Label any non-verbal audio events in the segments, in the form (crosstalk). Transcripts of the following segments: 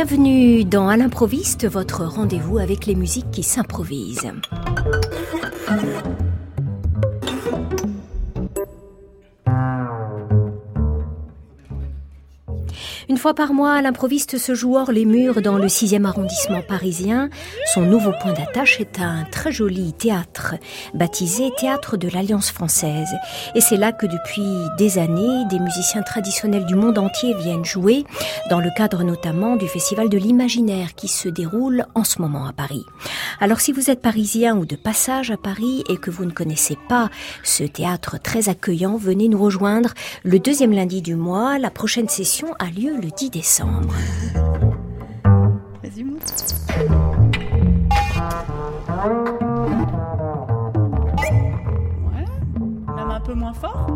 Bienvenue dans À l'improviste, votre rendez-vous avec les musiques qui s'improvisent. Par mois, l'improviste se joue hors les murs dans le 6e arrondissement parisien. Son nouveau point d'attache est un très joli théâtre, baptisé Théâtre de l'Alliance française. Et c'est là que depuis des années, des musiciens traditionnels du monde entier viennent jouer, dans le cadre notamment du Festival de l'Imaginaire qui se déroule en ce moment à Paris. Alors si vous êtes parisien ou de passage à Paris et que vous ne connaissez pas ce théâtre très accueillant, venez nous rejoindre le deuxième lundi du mois. La prochaine session a lieu le 10 décembre. Vas-y. Ouais, même un peu moins fort.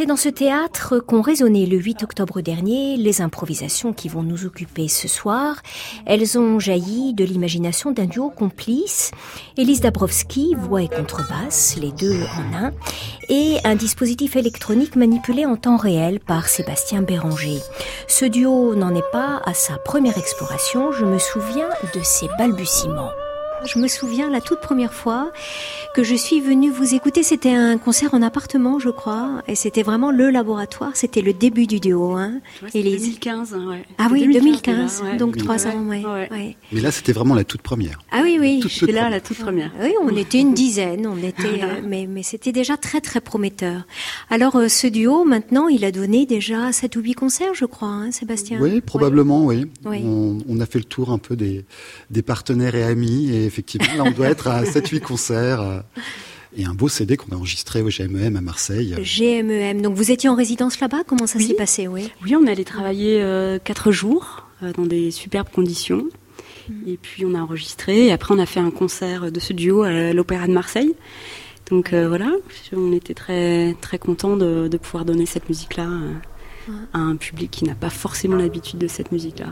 C'est dans ce théâtre qu'ont résonné le 8 octobre dernier les improvisations qui vont nous occuper ce soir. Elles ont jailli de l'imagination d'un duo complice, Elise Dabrowski, voix et contrebasse, les deux en un, et un dispositif électronique manipulé en temps réel par Sébastien Béranger. Ce duo n'en est pas à sa première exploration, je me souviens de ses balbutiements. Je me souviens la toute première fois que je suis venue vous écouter, c'était un concert en appartement, je crois, et c'était vraiment le laboratoire, c'était le début du duo, hein, Ouais, c'était Élise. 2015, hein, ouais. Ah oui, 2015, déjà, ouais. donc trois ans, ouais, Ouais. ouais. Mais là, c'était vraiment la toute première. Ah oui, oui. J'étais là, première. la toute première. Oui, on était une dizaine, on était, euh, mais, mais c'était déjà très très prometteur. Alors euh, ce duo, maintenant, il a donné déjà sept ou huit concerts, je crois, hein, Sébastien. Oui, probablement, oui. Oui. On, on a fait le tour un peu des, des partenaires et amis, et effectivement, là, on doit être à 7-8 concerts. euh, Et un beau CD qu'on a enregistré au GMEM à Marseille. GMEM. E Donc vous étiez en résidence là-bas Comment ça Oui. s'est passé Oui? Oui, on allait travailler euh, quatre jours euh, dans des superbes conditions. Et puis on a enregistré. Et après, on a fait un concert de ce duo à l'Opéra de Marseille. Donc euh, voilà, on était très très contents de, de pouvoir donner cette musique-là euh, à un public qui n'a pas forcément l'habitude de cette musique-là.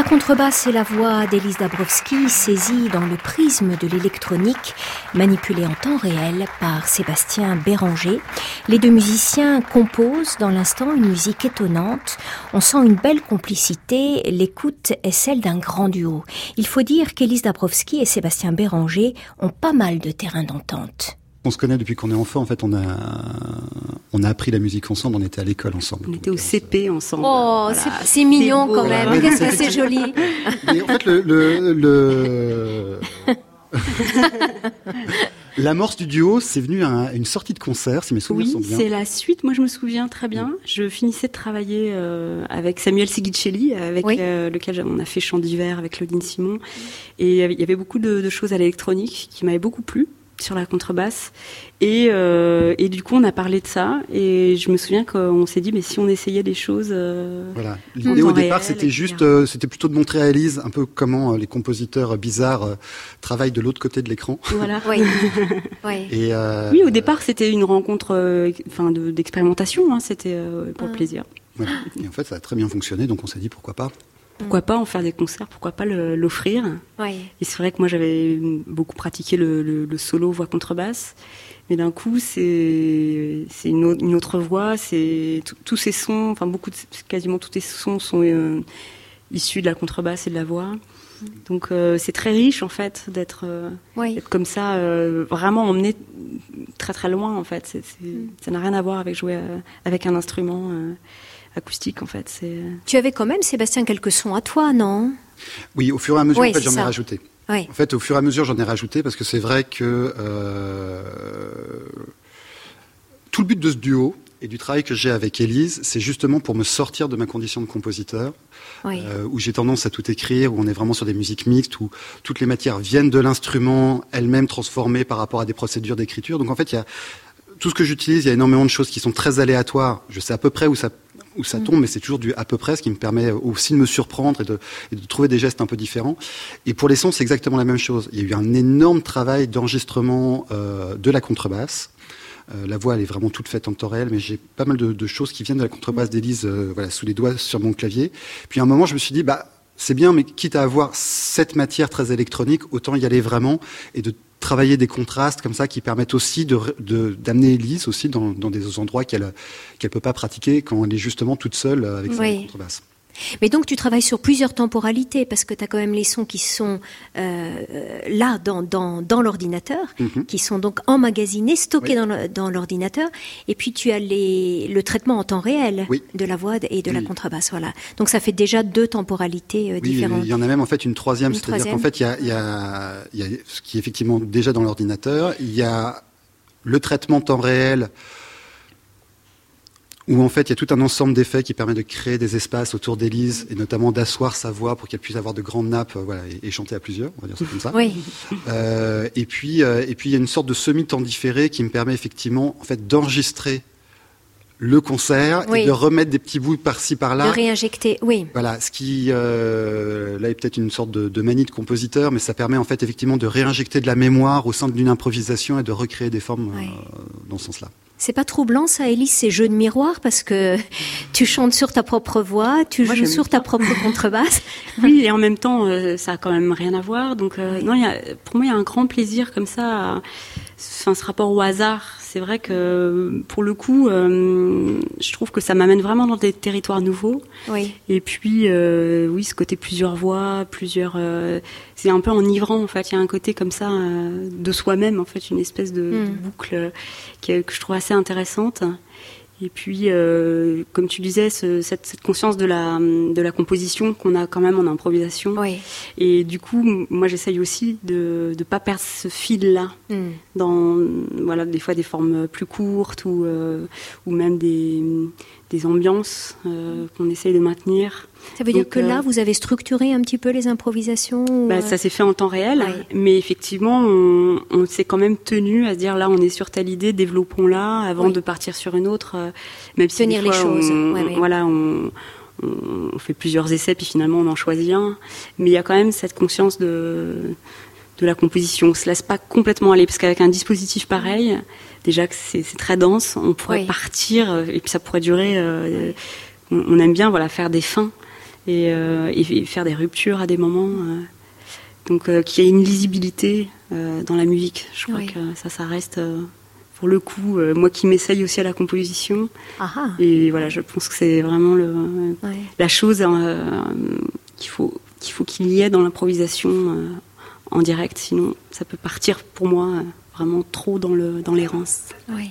La contrebasse est la voix d'Élise Dabrowski saisie dans le prisme de l'électronique, manipulée en temps réel par Sébastien Béranger. Les deux musiciens composent dans l'instant une musique étonnante. On sent une belle complicité. L'écoute est celle d'un grand duo. Il faut dire qu'Élise Dabrowski et Sébastien Béranger ont pas mal de terrain d'entente. On se connaît depuis qu'on est enfant. En fait, on a on a appris la musique ensemble. On était à l'école ensemble. On était au CP ensemble. Oh, c'est mignon quand même. Qu'est-ce que c'est joli. Mais en fait, le, le, L'amorce du duo, c'est venu à une sortie de concert, si mes souvenirs sont bien. Oui, c'est la suite. Moi, je me souviens très bien. Je finissais de travailler euh, avec Samuel Sigicelli, avec euh, lequel on a fait Chant d'hiver avec Claudine Simon. Et il y avait beaucoup de, de choses à l'électronique qui m'avaient beaucoup plu sur la contrebasse. Et, euh, et, du coup, on a parlé de ça. Et je me souviens qu'on s'est dit, mais si on essayait des choses. Euh, voilà. L'idée au départ, c'était juste, euh, c'était plutôt de montrer à Elise un peu comment les compositeurs bizarres travaillent de l'autre côté de l'écran. Voilà. (laughs) oui. (laughs) Et oui, au départ, c'était une rencontre, enfin, d'expérimentation. Hein, c'était pour le ah. plaisir. Et en fait, ça a très bien fonctionné, donc on s'est dit pourquoi pas. Pourquoi pas en faire des concerts Pourquoi pas l'offrir Et c'est vrai que moi j'avais beaucoup pratiqué le, solo voix contrebasse, mais d'un coup c'est une, autre voix. C'est tous ces sons, enfin beaucoup, quasiment tous ces sons sont euh, issus de la contrebasse et de la voix. Donc c'est très riche en fait d'être comme ça, vraiment emmené très très loin en fait. Mm. Ça n'a rien à voir avec jouer avec un instrument acoustique en fait. C'est. Tu avais quand même Sébastien quelques sons à toi, non? Oui, au fur et à mesure, j'en ai rajouté. En fait, au fur et à mesure, j'en ai rajouté parce que c'est vrai que euh, tout le but de ce duo et du travail que j'ai avec Élise, c'est justement pour me sortir de ma condition de compositeur, euh, où j'ai tendance à tout écrire, où on est vraiment sur des musiques mixtes, où toutes les matières viennent de l'instrument, elles-mêmes transformées par rapport à des procédures d'écriture. Donc en fait, il y a tout ce que j'utilise, il y a énormément de choses qui sont très aléatoires. Je sais à peu près où ça où ça mm. tombe, mais c'est toujours du à peu près, ce qui me permet aussi de me surprendre et de, de trouver des gestes un peu différents. Et pour les sons, c'est exactement la même chose. Il y a eu un énorme travail d'enregistrement euh, de la contrebasse. Euh, la voix, elle est vraiment toute faite en temps réel, mais j'ai pas mal de, de, choses qui viennent de la contrebasse d'Élise, euh, voilà, sous les doigts sur mon clavier. Puis à un moment, je me suis dit, bah, c'est bien, mais quitte à avoir cette matière très électronique, autant y aller vraiment et de travailler des contrastes comme ça qui permettent aussi d'amener de, d'amener Elise aussi dans, dans, des endroits qu'elle qu'elle peut pas pratiquer quand elle est justement toute seule avec sa contrebasse. Mais donc tu travailles sur plusieurs temporalités parce que tu as quand même les sons qui sont euh, là dans, dans, dans l'ordinateur, mhm. qui sont donc emmagasinés, stockés dans l'ordinateur, et puis tu as les, le traitement en temps réel de la voix et de la contrebasse. Voilà. Donc ça fait déjà deux temporalités euh, différentes. Il y en a même en fait une troisième, c'est-à-dire qu'en fait il y a, y, a, y a ce qui est effectivement déjà dans l'ordinateur, il y a le traitement temps réel où en fait il y a tout un ensemble d'effets qui permet de créer des espaces autour d'Élise et notamment d'asseoir sa voix pour qu'elle puisse avoir de grandes nappes euh, voilà, et, chanter à plusieurs, on va dire ça comme ça. Oui. Euh, et puis euh, et puis il y a une sorte de semi-temps différé qui me permet effectivement en fait d'enregistrer le concert et de remettre des petits bouts par-ci par-là. De réinjecter, oui. Voilà, ce qui euh, là est peut-être une sorte de, de, manie de compositeur, mais ça permet en fait effectivement de réinjecter de la mémoire au sein d'une improvisation et de recréer des formes euh, dans ce sens-là. C'est pas troublant ça, Elise, ces jeux de miroir parce que tu chantes sur ta propre voix, tu joues sur ta propre (laughs) contrebasse. Oui, et en même temps, euh, ça a quand même rien à voir. Donc, euh, non, y a, pour moi, il y a un grand plaisir comme ça, enfin, ce rapport au hasard c'est vrai que pour le coup, euh, je trouve que ça m'amène vraiment dans des territoires nouveaux. Oui. Et puis, euh, oui, ce côté plusieurs voix, plusieurs, euh, c'est un peu enivrant en fait. Il y a un côté comme ça de soi-même en fait, une espèce de, hmm. boucle que, je trouve assez intéressante. Et puis, euh, comme tu disais, ce, cette, cette, conscience de la, de la composition qu'on a quand même en improvisation. Oui. Et du coup, moi, j'essaye aussi de ne pas perdre ce fil-là mm. dans, voilà, des fois des formes plus courtes ou, euh, ou même des, des ambiances euh, qu'on essaye de maintenir. Ça veut dire que là, euh, vous avez structuré un petit peu les improvisations bah, Ça s'est fait en temps réel, mais effectivement, on, on s'est quand même tenu à se dire là, on est sur telle idée, développons-la avant de partir sur une autre. Euh, même si Tenir les choses. voilà, on, on, fait plusieurs essais, puis finalement, on en choisit un. Mais il y a quand même cette conscience de, de la composition. On se laisse pas complètement aller, parce qu'avec un dispositif pareil, déjà que c'est très dense, on pourrait partir, et puis ça pourrait durer. Euh, on, aime bien voilà faire des fins euh, et, faire des ruptures à des moments. Euh. donc euh, qu'il y ait une lisibilité dans la musique. Je crois que ça, ça reste pour le coup, moi qui m'essaye aussi à la composition. Et voilà, je pense que c'est vraiment le, la chose qu'il faut qu'il faut qu'il y ait dans l'improvisation en direct, sinon ça peut partir pour moi vraiment trop dans le dans l'errance. Oui.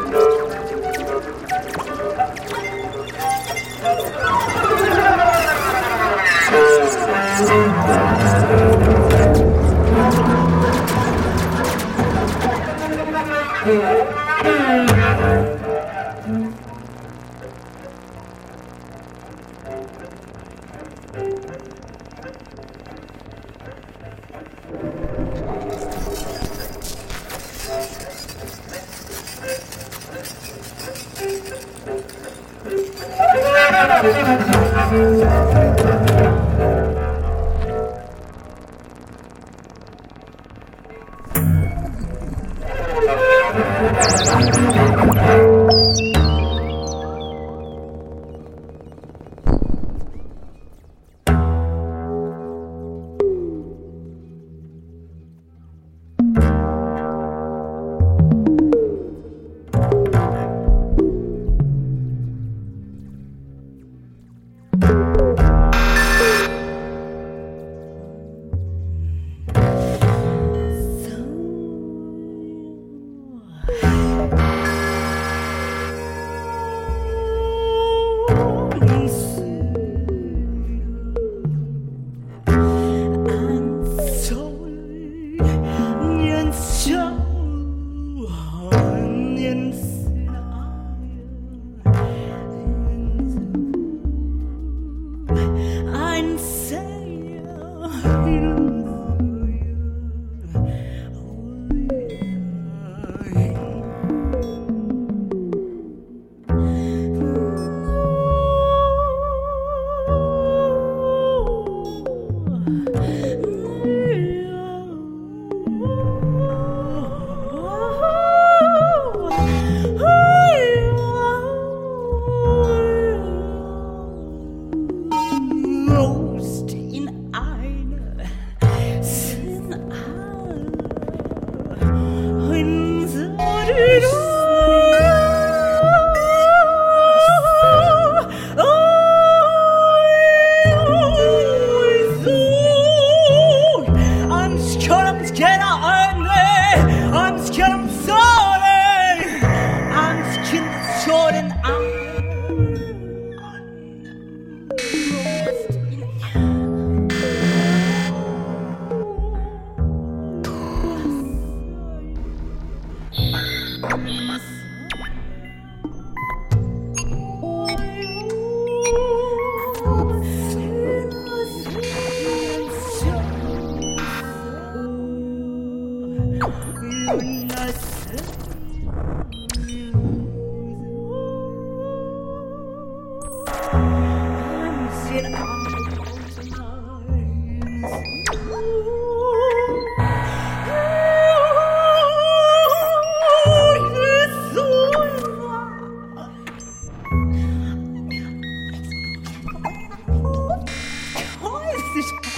this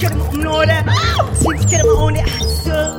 تكرموني سي تكرموني حسو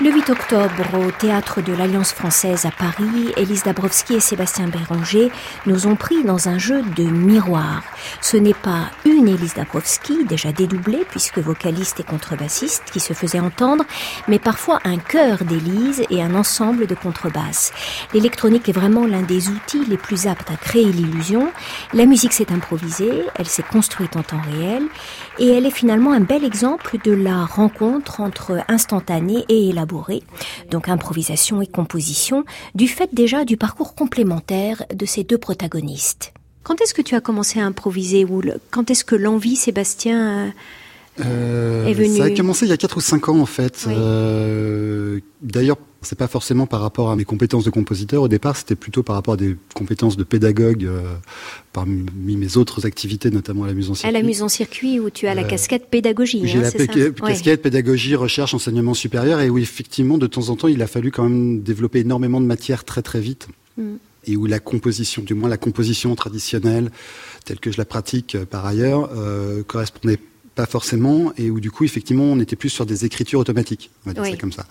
Le 8 octobre, au théâtre de l'Alliance française à Paris, Élise Dabrowski et Sébastien Béranger nous ont pris dans un jeu de miroir. Ce n'est pas une Élise Dabrowski, déjà dédoublée puisque vocaliste et contrebassiste, qui se faisait entendre, mais parfois un chœur d'Élise et un ensemble de contrebasses. L'électronique est vraiment l'un des outils les plus aptes à créer l'illusion. La musique s'est improvisée, elle s'est construite en temps réel, et elle est finalement un bel exemple de la rencontre entre instantané et élaboré donc improvisation et composition, du fait déjà du parcours complémentaire de ces deux protagonistes. Quand est-ce que tu as commencé à improviser ou quand est-ce que l'envie, Sébastien, euh, est venue? Ça a commencé il y a 4 ou 5 ans en fait. Euh, d'ailleurs, c'est pas forcément par rapport à mes compétences de compositeur. Au départ, c'était plutôt par rapport à des compétences de pédagogue euh, parmi mes autres activités, notamment à la mise en circuit. À la mise en circuit où tu as la euh, casquette pédagogie. J'ai hein, la casquette pédagogie, recherche, enseignement supérieur, et où effectivement, de temps en temps, il a fallu quand même développer énormément de matière très très vite. Mm. Et où la composition, du moins la composition traditionnelle, telle que je la pratique euh, par ailleurs, euh, correspondait pas forcément, et où du coup, effectivement, on était plus sur des écritures automatiques, on va dire ça comme ça.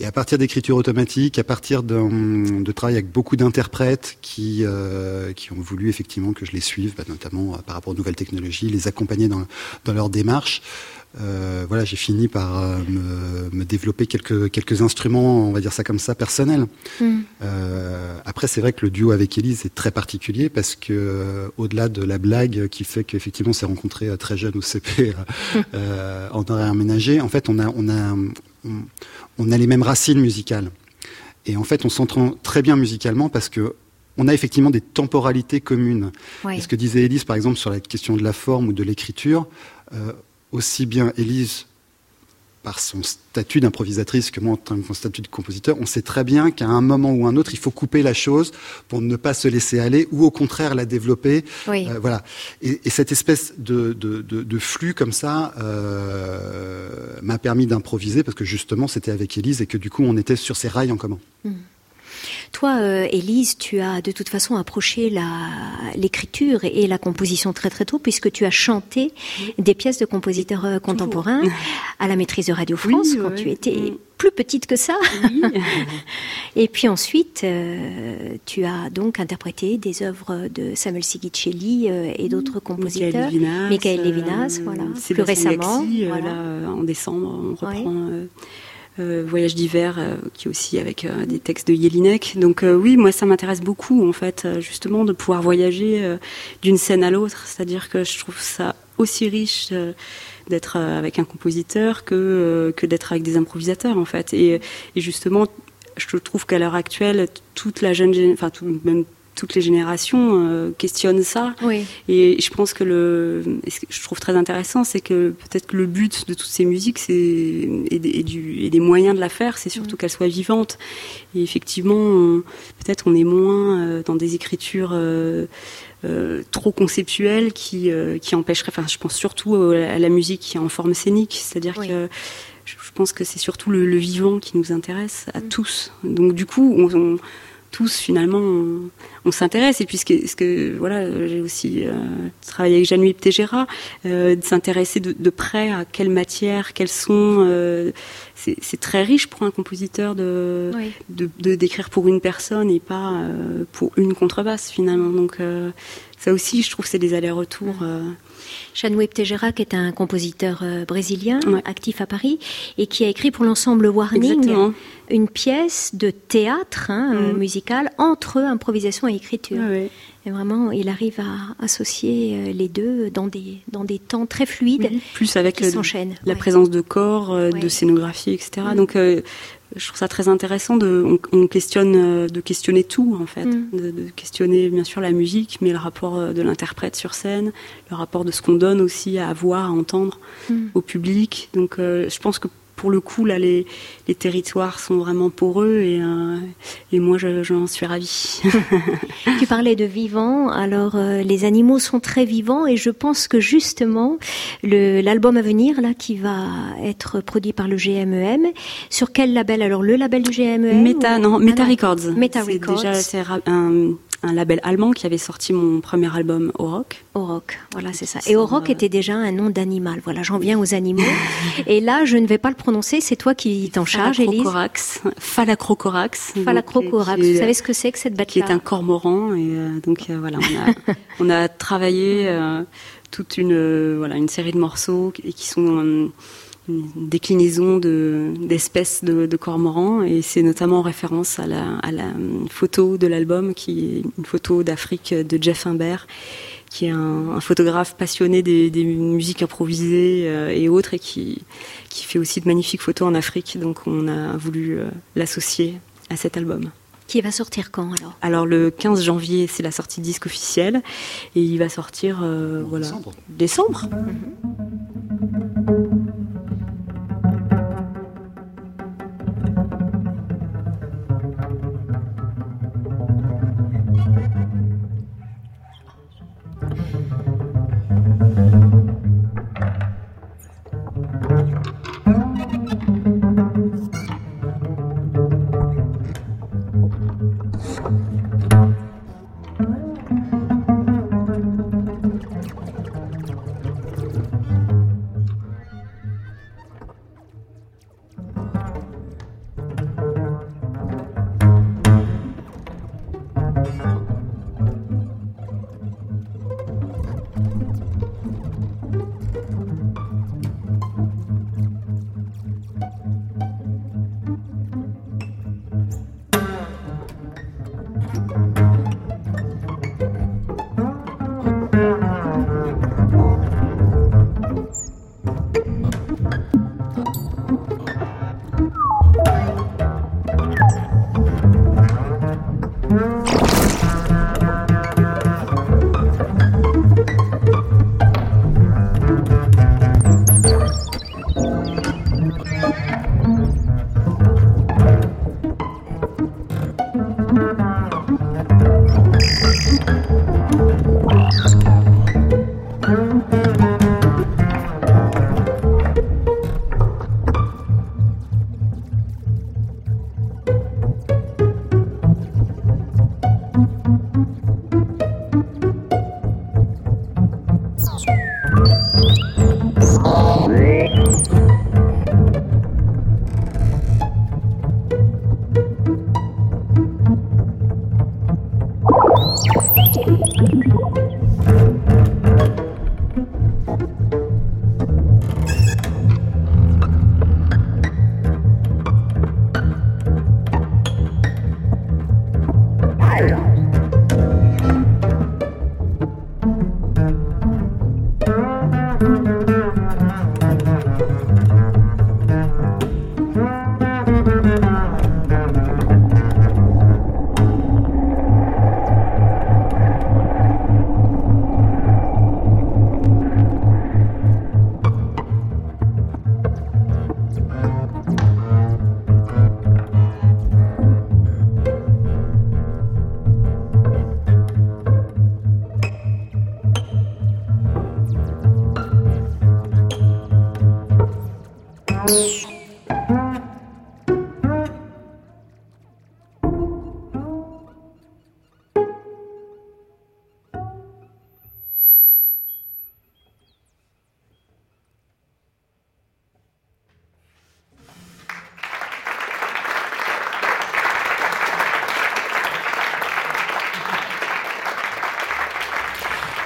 Et à partir d'écritures automatiques, à partir de, de travail avec beaucoup d'interprètes qui, euh, qui ont voulu effectivement que je les suive, bah, notamment euh, par rapport aux nouvelles technologies, les accompagner dans, dans leur démarche, euh, voilà, j'ai fini par euh, me, me, développer quelques, quelques instruments, on va dire ça comme ça, personnels. Mm. Euh, après, c'est vrai que le duo avec Elise est très particulier parce que, au-delà de la blague qui fait qu'effectivement, on s'est rencontré très jeune au CP (laughs) en horaire aménagé, en fait, on a, on a, on, a les mêmes racines musicales. Et en fait, on s'entend très bien musicalement parce que on a effectivement des temporalités communes. Ce que disait Elise, par exemple, sur la question de la forme ou de l'écriture, euh, aussi bien Élise par son statut d'improvisatrice que moi en tant que statut de compositeur, on sait très bien qu'à un moment ou un autre, il faut couper la chose pour ne pas se laisser aller ou au contraire la développer. Euh, voilà. Et, cette espèce de, flux comme ça euh, m'a permis d'improviser parce que justement c'était avec Élise et que du coup on était sur ces rails en commun. Hmm. Toi, euh, Élise, tu as de toute façon approché l'écriture et, la composition très très tôt, puisque tu as chanté des pièces de compositeurs euh, contemporains à la maîtrise de Radio France quand tu étais mm. plus petite que ça. (laughs) et puis ensuite, euh, tu as donc interprété des œuvres de Samuel Sigicelli et d'autres compositeurs. Michael Levinas, voilà. Plus récemment, en décembre, on reprend. Voyage d'hiver, euh, qui est aussi avec euh, des textes de Jelinek. Donc oui, moi ça m'intéresse beaucoup en fait, justement de pouvoir voyager d'une scène à l'autre. C'est-à-dire que je trouve ça aussi riche d'être avec un compositeur que que d'être avec des improvisateurs en fait. Et, et justement, je trouve qu'à l'heure actuelle, toute la jeune, enfin tout, même toutes les générations euh, questionnent ça. Et je pense que le, ce que je trouve très intéressant, c'est que peut-être que le but de toutes ces musiques, c'est et, des moyens de la faire, c'est surtout mm. qu'elles soient vivantes. Et effectivement, peut-être on est moins euh, dans des écritures euh, trop conceptuelles qui qui empêcheraient. Enfin, je pense surtout à la musique qui est en forme scénique, c'est-à-dire que je pense que c'est surtout le, vivant qui nous intéresse à mm. tous. Donc du coup, on tous finalement on, s'intéresse. Et puis ce que, voilà j'ai aussi euh, travaillé avec Jeanne Tégéra euh, de s'intéresser de, près à quelle matière quels sont euh, c'est très riche pour un compositeur de, de, d'écrire pour une personne et pas pour une contrebasse finalement. Donc ça aussi je trouve c'est des allers-retours Chanouep Tejera, qui est un compositeur euh, brésilien actif à Paris et qui a écrit pour l'ensemble Warning une pièce de théâtre hein, euh, mm. musical entre improvisation et écriture. Et vraiment, il arrive à associer euh, les deux dans des, dans des temps très fluides. Plus avec la présence de corps, de scénographie, etc. Mm. Donc, je trouve ça très intéressant de on, questionne euh, de questionner tout en fait mm. de, questionner bien sûr la musique mais le rapport euh, de l'interprète sur scène le rapport de ce qu'on donne aussi à voir à entendre mm. au public donc euh, je pense que pour le coup, là, les, les territoires sont vraiment poreux et, euh, et moi, j'en suis ravie. (laughs) tu parlais de vivants, alors euh, les animaux sont très vivants et je pense que justement, l'album à venir, là, qui va être produit par le GMEM, e sur quel label? Alors, le label du GMEM Meta, non, Meta ah Records. Meta Records. Déjà, c'est un un label allemand qui avait sorti mon premier album au rock. Au rock, voilà, c'est ça. Et au rock était déjà un nom d'animal. Voilà, j'en viens aux animaux. (laughs) Et là, je ne vais pas le prononcer, c'est toi qui t'en charge, Élise. Phalacrocorax. Phalacrocorax. Vous savez ce que c'est que cette bête-là Qui est un cormoran. Et euh, donc euh, voilà, on a, (laughs) on a travaillé euh, toute une, voilà, une série de morceaux qui, qui sont une déclinaison de, d'espèces de, de cormorans et c'est notamment en référence à la, à la photo de l'album qui est une photo d'Afrique de Jeff Imbert qui est un, un photographe passionné des, des musiques improvisées euh, et autres et qui, qui fait aussi de magnifiques photos en Afrique donc on a voulu euh, l'associer à cet album. Qui va sortir quand alors? Alors le 15 janvier, c'est la sortie disque officielle et il va sortir euh, voilà décembre. décembre.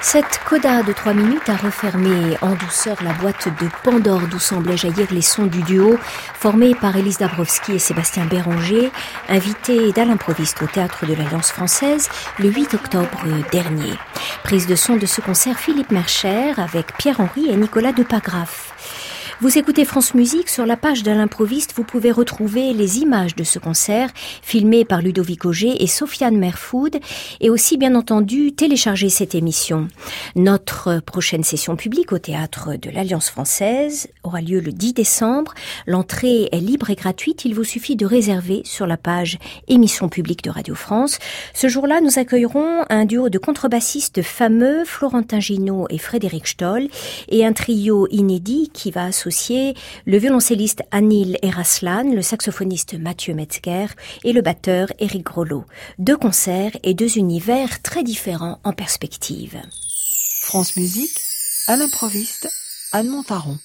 Cette coda de trois minutes a refermé en douceur la boîte de Pandore d'où semblaient jaillir les sons du duo formé par Élise Dabrowski et Sébastien Béranger, invités d'à l'improviste au Théâtre de l'Alliance française le 8 octobre dernier. Prise de son de ce concert Philippe Mercher avec Pierre-Henri et Nicolas Depagraf. Vous écoutez France Musique, sur la page de l'improviste, vous pouvez retrouver les images de ce concert filmé par Ludovic Auger et Sofiane Merfoud et aussi bien entendu télécharger cette émission. Notre prochaine session publique au théâtre de l'Alliance française aura lieu le 10 décembre. L'entrée est libre et gratuite, il vous suffit de réserver sur la page émission publique de Radio France. Ce jour-là, nous accueillerons un duo de contrebassistes fameux, Florentin Ginaud et Frédéric Stoll, et un trio inédit qui va associer le violoncelliste Anil Eraslan, le saxophoniste Mathieu Metzger et le batteur Eric Grollo. Deux concerts et deux univers très différents en perspective. France Musique, à l'improviste, Anne Montaron.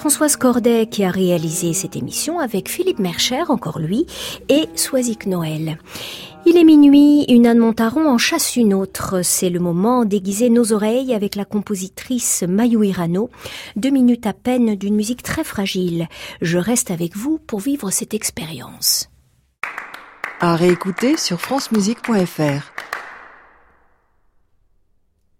Françoise Cordet qui a réalisé cette émission avec Philippe Mercher, encore lui, et Soisic Noël. Il est minuit, une Anne Montaron en chasse une autre. C'est le moment d'aiguiser nos oreilles avec la compositrice Mayu Hirano. Deux minutes à peine d'une musique très fragile. Je reste avec vous pour vivre cette expérience. À réécouter sur francemusique.fr.